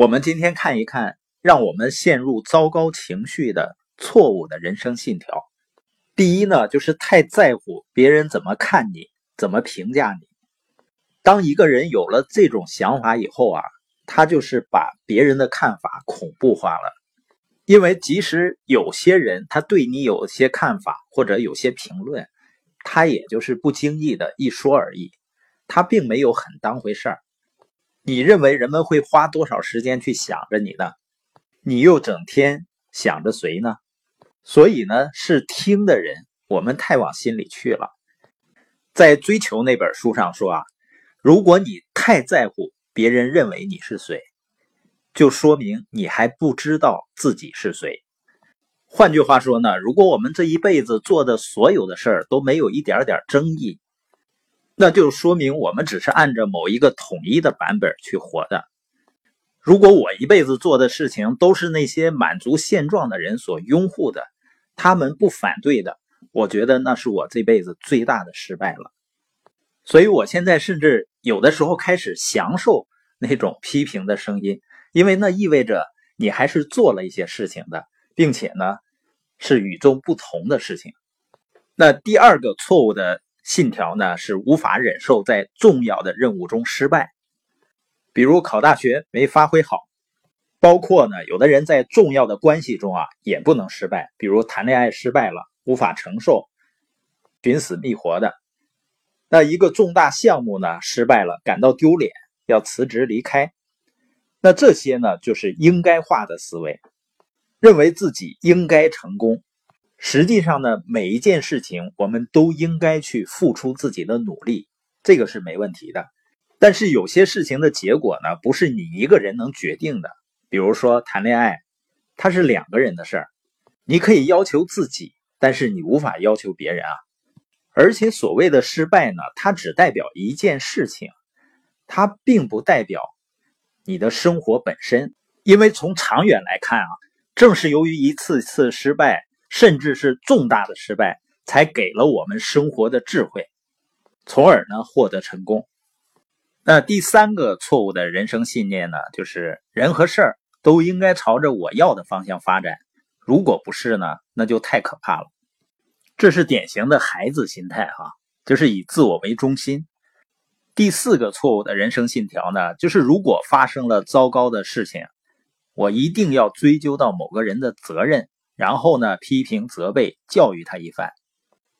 我们今天看一看，让我们陷入糟糕情绪的错误的人生信条。第一呢，就是太在乎别人怎么看你，怎么评价你。当一个人有了这种想法以后啊，他就是把别人的看法恐怖化了。因为即使有些人他对你有些看法或者有些评论，他也就是不经意的一说而已，他并没有很当回事儿。你认为人们会花多少时间去想着你呢？你又整天想着谁呢？所以呢，是听的人，我们太往心里去了。在追求那本书上说啊，如果你太在乎别人认为你是谁。就说明你还不知道自己是谁。换句话说呢，如果我们这一辈子做的所有的事儿都没有一点点争议，那就说明我们只是按照某一个统一的版本去活的。如果我一辈子做的事情都是那些满足现状的人所拥护的，他们不反对的，我觉得那是我这辈子最大的失败了。所以我现在甚至有的时候开始享受那种批评的声音。因为那意味着你还是做了一些事情的，并且呢是与众不同的事情。那第二个错误的信条呢是无法忍受在重要的任务中失败，比如考大学没发挥好，包括呢有的人在重要的关系中啊也不能失败，比如谈恋爱失败了无法承受，寻死觅活的。那一个重大项目呢失败了感到丢脸要辞职离开。那这些呢，就是应该化的思维，认为自己应该成功。实际上呢，每一件事情我们都应该去付出自己的努力，这个是没问题的。但是有些事情的结果呢，不是你一个人能决定的。比如说谈恋爱，它是两个人的事儿，你可以要求自己，但是你无法要求别人啊。而且所谓的失败呢，它只代表一件事情，它并不代表。你的生活本身，因为从长远来看啊，正是由于一次次失败，甚至是重大的失败，才给了我们生活的智慧，从而呢获得成功。那第三个错误的人生信念呢，就是人和事儿都应该朝着我要的方向发展，如果不是呢，那就太可怕了。这是典型的孩子心态哈，就是以自我为中心。第四个错误的人生信条呢，就是如果发生了糟糕的事情，我一定要追究到某个人的责任，然后呢批评、责备、教育他一番。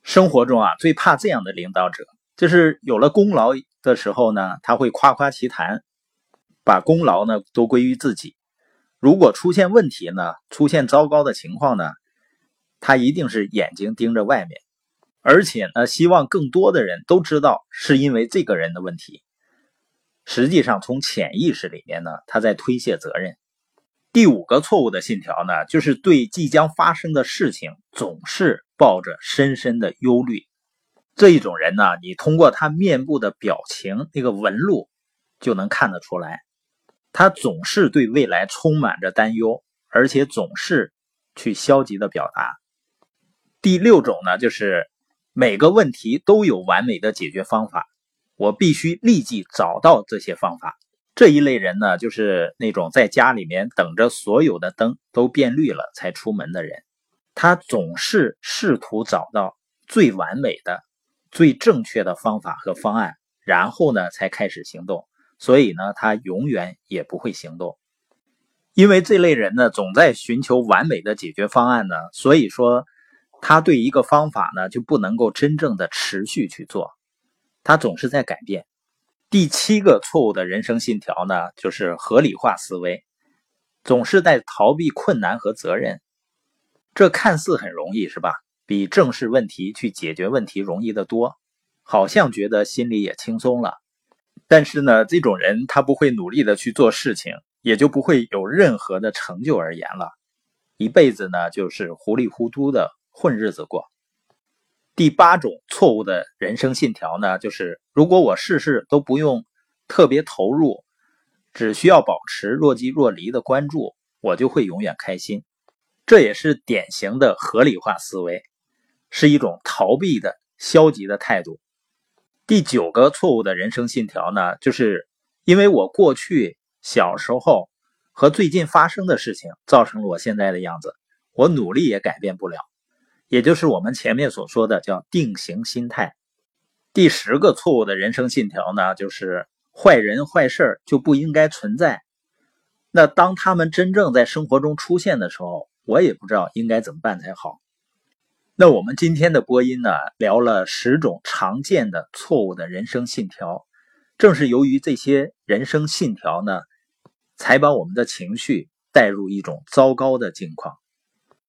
生活中啊，最怕这样的领导者，就是有了功劳的时候呢，他会夸夸其谈，把功劳呢都归于自己；如果出现问题呢，出现糟糕的情况呢，他一定是眼睛盯着外面。而且呢，希望更多的人都知道是因为这个人的问题。实际上，从潜意识里面呢，他在推卸责任。第五个错误的信条呢，就是对即将发生的事情总是抱着深深的忧虑。这一种人呢，你通过他面部的表情那个纹路就能看得出来，他总是对未来充满着担忧，而且总是去消极的表达。第六种呢，就是。每个问题都有完美的解决方法，我必须立即找到这些方法。这一类人呢，就是那种在家里面等着所有的灯都变绿了才出门的人。他总是试图找到最完美的、最正确的方法和方案，然后呢才开始行动。所以呢，他永远也不会行动，因为这类人呢总在寻求完美的解决方案呢。所以说。他对一个方法呢，就不能够真正的持续去做，他总是在改变。第七个错误的人生信条呢，就是合理化思维，总是在逃避困难和责任。这看似很容易，是吧？比正视问题去解决问题容易得多，好像觉得心里也轻松了。但是呢，这种人他不会努力的去做事情，也就不会有任何的成就而言了，一辈子呢就是糊里糊涂的。混日子过。第八种错误的人生信条呢，就是如果我事事都不用特别投入，只需要保持若即若离的关注，我就会永远开心。这也是典型的合理化思维，是一种逃避的消极的态度。第九个错误的人生信条呢，就是因为我过去小时候和最近发生的事情造成了我现在的样子，我努力也改变不了。也就是我们前面所说的叫定型心态。第十个错误的人生信条呢，就是坏人坏事就不应该存在。那当他们真正在生活中出现的时候，我也不知道应该怎么办才好。那我们今天的播音呢，聊了十种常见的错误的人生信条。正是由于这些人生信条呢，才把我们的情绪带入一种糟糕的境况。